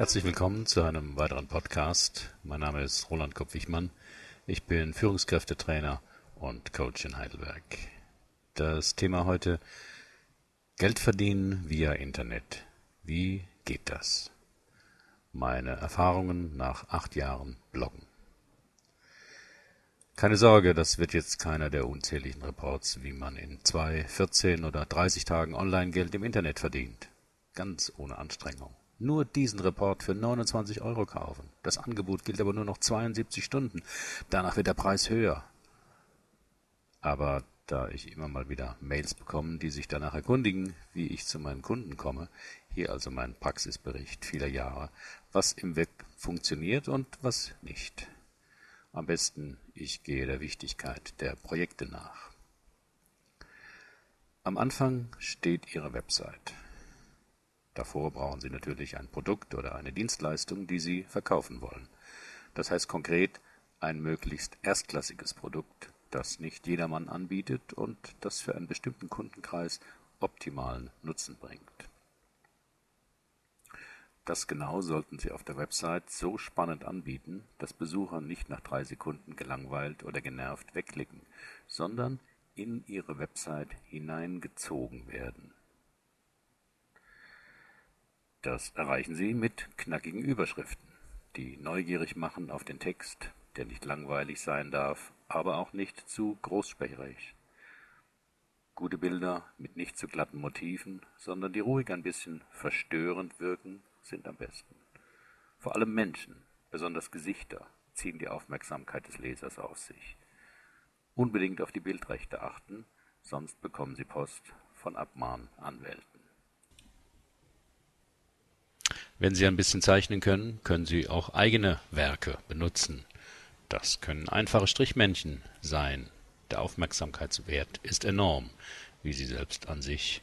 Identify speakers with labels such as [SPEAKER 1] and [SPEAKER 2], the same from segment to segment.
[SPEAKER 1] Herzlich willkommen zu einem weiteren Podcast. Mein Name ist Roland Kopp-Wichmann. Ich bin Führungskräftetrainer und Coach in Heidelberg. Das Thema heute Geld verdienen via Internet. Wie geht das? Meine Erfahrungen nach acht Jahren Bloggen. Keine Sorge, das wird jetzt keiner der unzähligen Reports, wie man in zwei, 14 oder 30 Tagen Online-Geld im Internet verdient. Ganz ohne Anstrengung. Nur diesen Report für 29 Euro kaufen. Das Angebot gilt aber nur noch 72 Stunden. Danach wird der Preis höher. Aber da ich immer mal wieder Mails bekomme, die sich danach erkundigen, wie ich zu meinen Kunden komme, hier also mein Praxisbericht vieler Jahre, was im Web funktioniert und was nicht. Am besten, ich gehe der Wichtigkeit der Projekte nach. Am Anfang steht Ihre Website. Davor brauchen Sie natürlich ein Produkt oder eine Dienstleistung, die Sie verkaufen wollen. Das heißt konkret ein möglichst erstklassiges Produkt, das nicht jedermann anbietet und das für einen bestimmten Kundenkreis optimalen Nutzen bringt. Das genau sollten Sie auf der Website so spannend anbieten, dass Besucher nicht nach drei Sekunden gelangweilt oder genervt wegklicken, sondern in Ihre Website hineingezogen werden. Das erreichen Sie mit knackigen Überschriften, die neugierig machen auf den Text, der nicht langweilig sein darf, aber auch nicht zu großsprecherig. Gute Bilder mit nicht zu glatten Motiven, sondern die ruhig ein bisschen verstörend wirken, sind am besten. Vor allem Menschen, besonders Gesichter, ziehen die Aufmerksamkeit des Lesers auf sich. Unbedingt auf die Bildrechte achten, sonst bekommen Sie Post von Abmahnanwälten. Wenn Sie ein bisschen zeichnen können, können Sie auch eigene Werke benutzen. Das können einfache Strichmännchen sein. Der Aufmerksamkeitswert ist enorm, wie Sie selbst an sich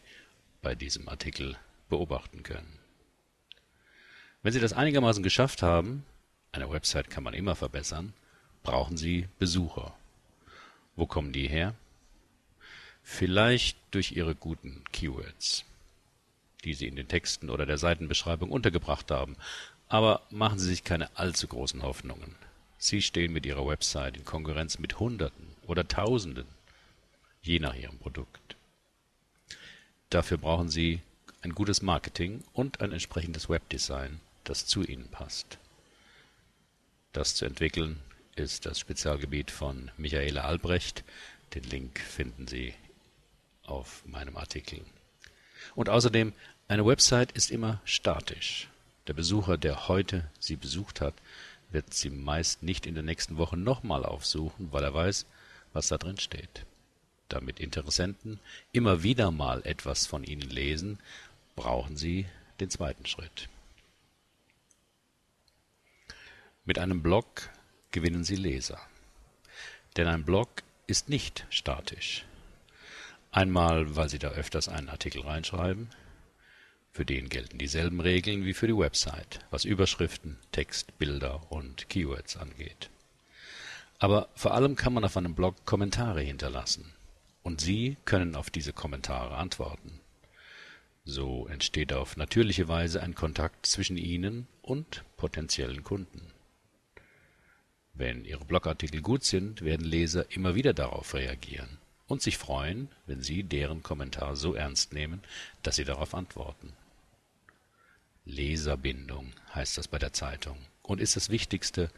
[SPEAKER 1] bei diesem Artikel beobachten können. Wenn Sie das einigermaßen geschafft haben, eine Website kann man immer verbessern, brauchen Sie Besucher. Wo kommen die her? Vielleicht durch Ihre guten Keywords die Sie in den Texten oder der Seitenbeschreibung untergebracht haben. Aber machen Sie sich keine allzu großen Hoffnungen. Sie stehen mit Ihrer Website in Konkurrenz mit Hunderten oder Tausenden, je nach Ihrem Produkt. Dafür brauchen Sie ein gutes Marketing und ein entsprechendes Webdesign, das zu Ihnen passt. Das zu entwickeln ist das Spezialgebiet von Michaela Albrecht. Den Link finden Sie auf meinem Artikel. Und außerdem, eine Website ist immer statisch. Der Besucher, der heute sie besucht hat, wird sie meist nicht in der nächsten Woche nochmal aufsuchen, weil er weiß, was da drin steht. Damit Interessenten immer wieder mal etwas von Ihnen lesen, brauchen Sie den zweiten Schritt. Mit einem Blog gewinnen Sie Leser. Denn ein Blog ist nicht statisch. Einmal, weil Sie da öfters einen Artikel reinschreiben. Für den gelten dieselben Regeln wie für die Website, was Überschriften, Text, Bilder und Keywords angeht. Aber vor allem kann man auf einem Blog Kommentare hinterlassen. Und Sie können auf diese Kommentare antworten. So entsteht auf natürliche Weise ein Kontakt zwischen Ihnen und potenziellen Kunden. Wenn Ihre Blogartikel gut sind, werden Leser immer wieder darauf reagieren und sich freuen, wenn Sie deren Kommentar so ernst nehmen, dass Sie darauf antworten. Leserbindung heißt das bei der Zeitung und ist das Wichtigste,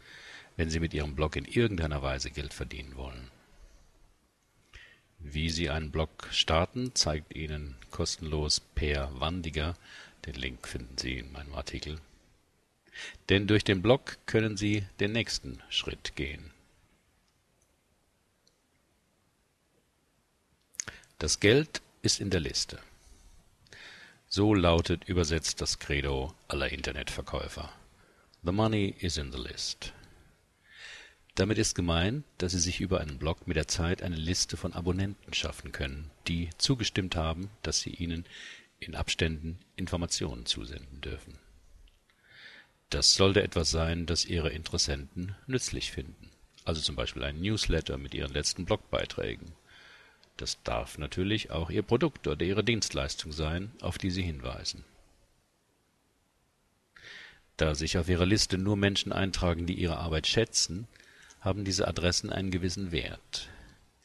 [SPEAKER 1] wenn Sie mit Ihrem Blog in irgendeiner Weise Geld verdienen wollen. Wie Sie einen Blog starten, zeigt Ihnen kostenlos Per Wandiger. Den Link finden Sie in meinem Artikel. Denn durch den Blog können Sie den nächsten Schritt gehen. Das Geld ist in der Liste. So lautet übersetzt das Credo aller Internetverkäufer. The money is in the list. Damit ist gemeint, dass Sie sich über einen Blog mit der Zeit eine Liste von Abonnenten schaffen können, die zugestimmt haben, dass Sie ihnen in Abständen Informationen zusenden dürfen. Das sollte etwas sein, das Ihre Interessenten nützlich finden, also zum Beispiel ein Newsletter mit Ihren letzten Blogbeiträgen das darf natürlich auch Ihr Produkt oder Ihre Dienstleistung sein, auf die Sie hinweisen. Da sich auf Ihrer Liste nur Menschen eintragen, die Ihre Arbeit schätzen, haben diese Adressen einen gewissen Wert.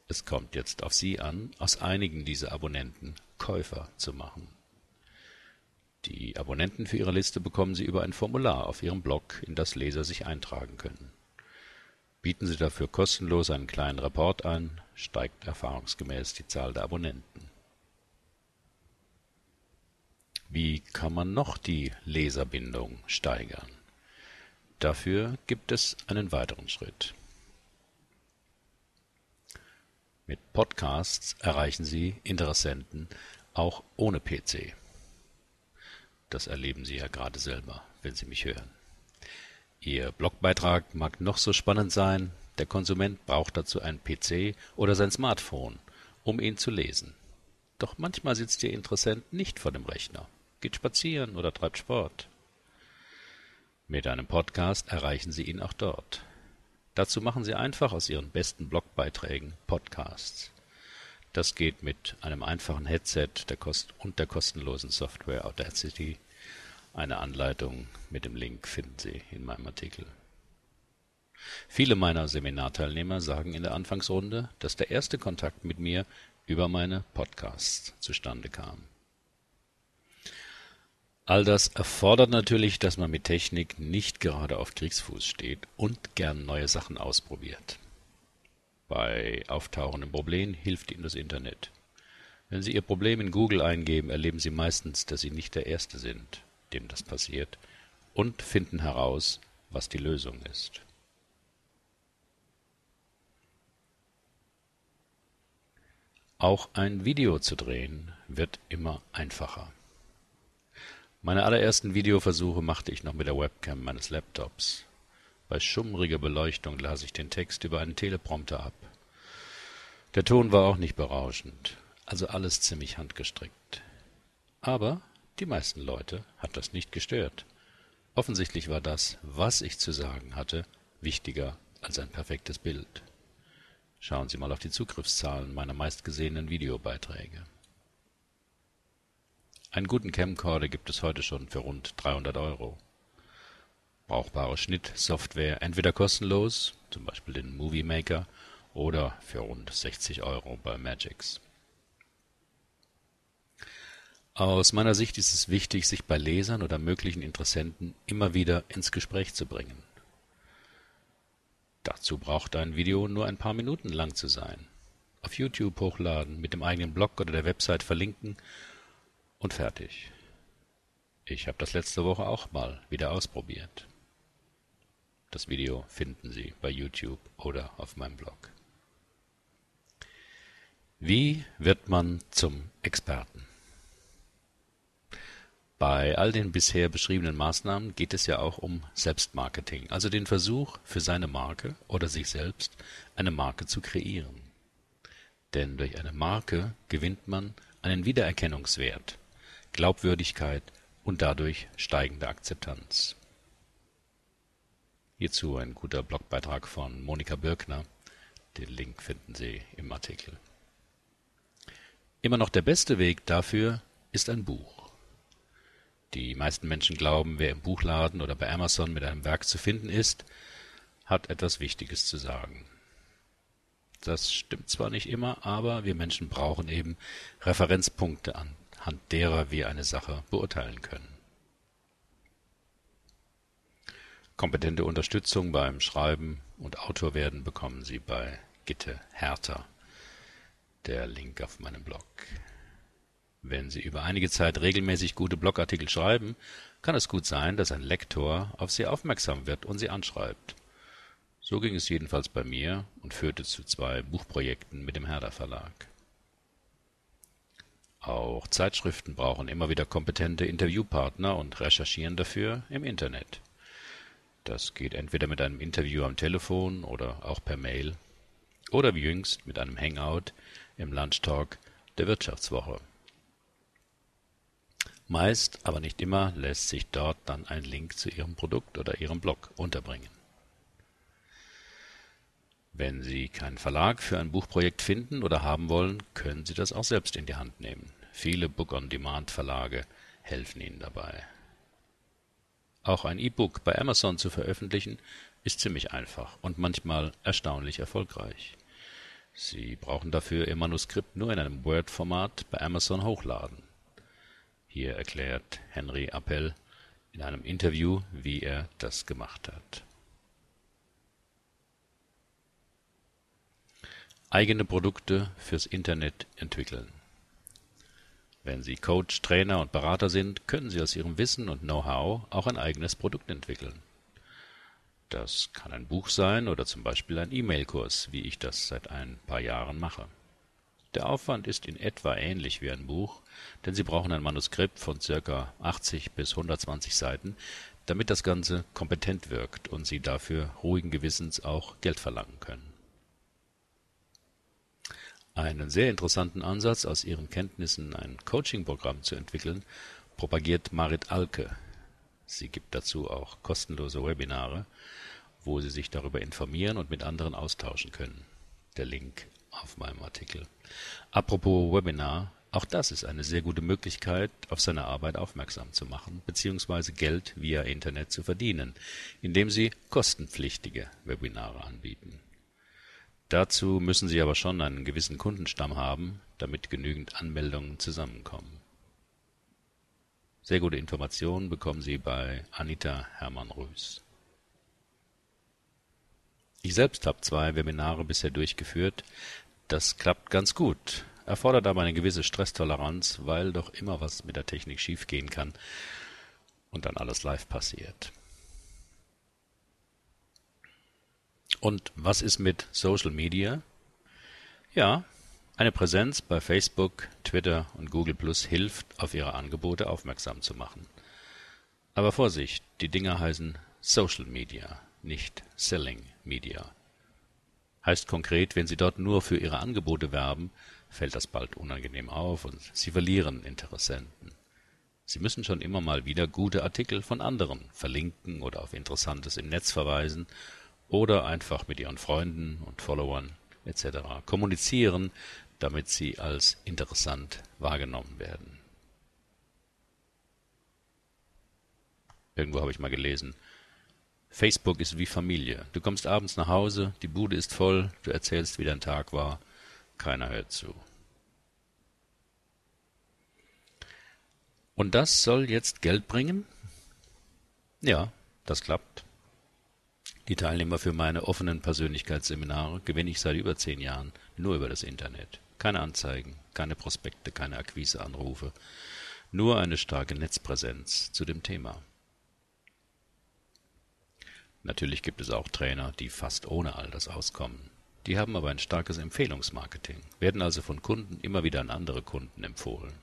[SPEAKER 1] Es kommt jetzt auf Sie an, aus einigen dieser Abonnenten Käufer zu machen. Die Abonnenten für Ihre Liste bekommen Sie über ein Formular auf Ihrem Blog, in das Leser sich eintragen können. Bieten Sie dafür kostenlos einen kleinen Report ein, steigt erfahrungsgemäß die Zahl der Abonnenten. Wie kann man noch die Leserbindung steigern? Dafür gibt es einen weiteren Schritt. Mit Podcasts erreichen Sie Interessenten auch ohne PC. Das erleben Sie ja gerade selber, wenn Sie mich hören. Ihr Blogbeitrag mag noch so spannend sein, der Konsument braucht dazu einen PC oder sein Smartphone, um ihn zu lesen. Doch manchmal sitzt Ihr Interessent nicht vor dem Rechner geht spazieren oder treibt Sport. Mit einem Podcast erreichen Sie ihn auch dort. Dazu machen Sie einfach aus Ihren besten Blogbeiträgen Podcasts. Das geht mit einem einfachen Headset der und der kostenlosen Software Audacity. Eine Anleitung mit dem Link finden Sie in meinem Artikel. Viele meiner Seminarteilnehmer sagen in der Anfangsrunde, dass der erste Kontakt mit mir über meine Podcasts zustande kam. All das erfordert natürlich, dass man mit Technik nicht gerade auf Kriegsfuß steht und gern neue Sachen ausprobiert. Bei auftauchenden Problemen hilft Ihnen das Internet. Wenn Sie Ihr Problem in Google eingeben, erleben Sie meistens, dass Sie nicht der Erste sind, dem das passiert, und finden heraus, was die Lösung ist. Auch ein Video zu drehen wird immer einfacher. Meine allerersten Videoversuche machte ich noch mit der Webcam meines Laptops. Bei schummriger Beleuchtung las ich den Text über einen Teleprompter ab. Der Ton war auch nicht berauschend, also alles ziemlich handgestrickt. Aber die meisten Leute hat das nicht gestört. Offensichtlich war das, was ich zu sagen hatte, wichtiger als ein perfektes Bild. Schauen Sie mal auf die Zugriffszahlen meiner meistgesehenen Videobeiträge. Einen guten Camcorder gibt es heute schon für rund 300 Euro. Brauchbare Schnittsoftware entweder kostenlos, zum Beispiel den Movie Maker, oder für rund 60 Euro bei Magix. Aus meiner Sicht ist es wichtig, sich bei Lesern oder möglichen Interessenten immer wieder ins Gespräch zu bringen. Dazu braucht ein Video nur ein paar Minuten lang zu sein. Auf YouTube hochladen, mit dem eigenen Blog oder der Website verlinken und fertig. Ich habe das letzte Woche auch mal wieder ausprobiert. Das Video finden Sie bei YouTube oder auf meinem Blog. Wie wird man zum Experten? Bei all den bisher beschriebenen Maßnahmen geht es ja auch um Selbstmarketing, also den Versuch, für seine Marke oder sich selbst eine Marke zu kreieren. Denn durch eine Marke gewinnt man einen Wiedererkennungswert Glaubwürdigkeit und dadurch steigende Akzeptanz. Hierzu ein guter Blogbeitrag von Monika Birkner. Den Link finden Sie im Artikel. Immer noch der beste Weg dafür ist ein Buch. Die meisten Menschen glauben, wer im Buchladen oder bei Amazon mit einem Werk zu finden ist, hat etwas Wichtiges zu sagen. Das stimmt zwar nicht immer, aber wir Menschen brauchen eben Referenzpunkte an anhand derer wir eine Sache beurteilen können. Kompetente Unterstützung beim Schreiben und Autorwerden bekommen Sie bei Gitte Hertha. Der Link auf meinem Blog. Wenn Sie über einige Zeit regelmäßig gute Blogartikel schreiben, kann es gut sein, dass ein Lektor auf Sie aufmerksam wird und Sie anschreibt. So ging es jedenfalls bei mir und führte zu zwei Buchprojekten mit dem Herder Verlag. Auch Zeitschriften brauchen immer wieder kompetente Interviewpartner und recherchieren dafür im Internet. Das geht entweder mit einem Interview am Telefon oder auch per Mail oder wie jüngst mit einem Hangout im Lunchtalk der Wirtschaftswoche. Meist, aber nicht immer, lässt sich dort dann ein Link zu Ihrem Produkt oder Ihrem Blog unterbringen. Wenn Sie keinen Verlag für ein Buchprojekt finden oder haben wollen, können Sie das auch selbst in die Hand nehmen. Viele Book-on-Demand-Verlage helfen Ihnen dabei. Auch ein E-Book bei Amazon zu veröffentlichen, ist ziemlich einfach und manchmal erstaunlich erfolgreich. Sie brauchen dafür Ihr Manuskript nur in einem Word-Format bei Amazon hochladen. Hier erklärt Henry Appel in einem Interview, wie er das gemacht hat. Eigene Produkte fürs Internet entwickeln. Wenn Sie Coach, Trainer und Berater sind, können Sie aus Ihrem Wissen und Know-how auch ein eigenes Produkt entwickeln. Das kann ein Buch sein oder zum Beispiel ein E-Mail-Kurs, wie ich das seit ein paar Jahren mache. Der Aufwand ist in etwa ähnlich wie ein Buch, denn Sie brauchen ein Manuskript von ca. 80 bis 120 Seiten, damit das Ganze kompetent wirkt und Sie dafür ruhigen Gewissens auch Geld verlangen können. Einen sehr interessanten Ansatz, aus ihren Kenntnissen ein Coaching-Programm zu entwickeln, propagiert Marit Alke. Sie gibt dazu auch kostenlose Webinare, wo Sie sich darüber informieren und mit anderen austauschen können. Der Link auf meinem Artikel. Apropos Webinar, auch das ist eine sehr gute Möglichkeit, auf seine Arbeit aufmerksam zu machen bzw. Geld via Internet zu verdienen, indem Sie kostenpflichtige Webinare anbieten. Dazu müssen Sie aber schon einen gewissen Kundenstamm haben, damit genügend Anmeldungen zusammenkommen. Sehr gute Informationen bekommen Sie bei Anita Hermann-Rüß. Ich selbst habe zwei Webinare bisher durchgeführt. Das klappt ganz gut, erfordert aber eine gewisse Stresstoleranz, weil doch immer was mit der Technik schiefgehen kann und dann alles live passiert. Und was ist mit Social Media? Ja, eine Präsenz bei Facebook, Twitter und Google Plus hilft, auf ihre Angebote aufmerksam zu machen. Aber Vorsicht, die Dinger heißen Social Media, nicht Selling Media. Heißt konkret, wenn Sie dort nur für Ihre Angebote werben, fällt das bald unangenehm auf und Sie verlieren Interessenten. Sie müssen schon immer mal wieder gute Artikel von anderen verlinken oder auf Interessantes im Netz verweisen oder einfach mit ihren Freunden und Followern etc. kommunizieren, damit sie als interessant wahrgenommen werden. Irgendwo habe ich mal gelesen, Facebook ist wie Familie. Du kommst abends nach Hause, die Bude ist voll, du erzählst, wie dein Tag war, keiner hört zu. Und das soll jetzt Geld bringen? Ja, das klappt. Die Teilnehmer für meine offenen Persönlichkeitsseminare gewinne ich seit über zehn Jahren nur über das Internet. Keine Anzeigen, keine Prospekte, keine Akquiseanrufe, nur eine starke Netzpräsenz zu dem Thema. Natürlich gibt es auch Trainer, die fast ohne all das auskommen. Die haben aber ein starkes Empfehlungsmarketing, werden also von Kunden immer wieder an andere Kunden empfohlen.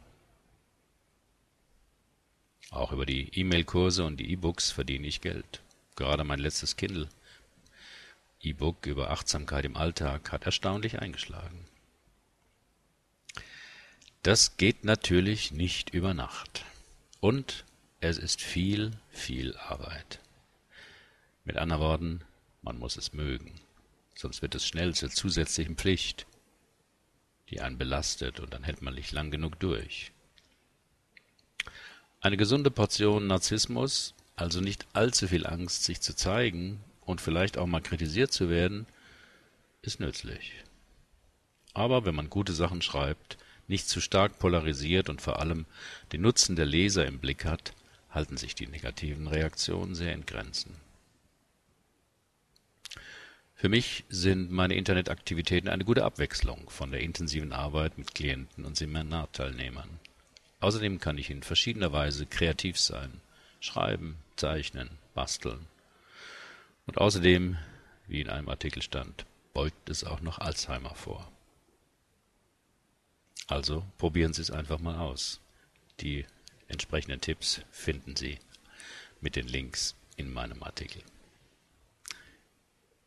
[SPEAKER 1] Auch über die E-Mail-Kurse und die E-Books verdiene ich Geld. Gerade mein letztes Kindle E-Book über Achtsamkeit im Alltag hat erstaunlich eingeschlagen. Das geht natürlich nicht über Nacht. Und es ist viel, viel Arbeit. Mit anderen Worten, man muss es mögen, sonst wird es schnell zur zusätzlichen Pflicht, die einen belastet und dann hält man nicht lang genug durch. Eine gesunde Portion Narzissmus also nicht allzu viel Angst, sich zu zeigen und vielleicht auch mal kritisiert zu werden, ist nützlich. Aber wenn man gute Sachen schreibt, nicht zu stark polarisiert und vor allem den Nutzen der Leser im Blick hat, halten sich die negativen Reaktionen sehr in Grenzen. Für mich sind meine Internetaktivitäten eine gute Abwechslung von der intensiven Arbeit mit Klienten und Seminarteilnehmern. Außerdem kann ich in verschiedener Weise kreativ sein, schreiben, zeichnen, basteln. Und außerdem, wie in einem Artikel stand, beugt es auch noch Alzheimer vor. Also probieren Sie es einfach mal aus. Die entsprechenden Tipps finden Sie mit den Links in meinem Artikel.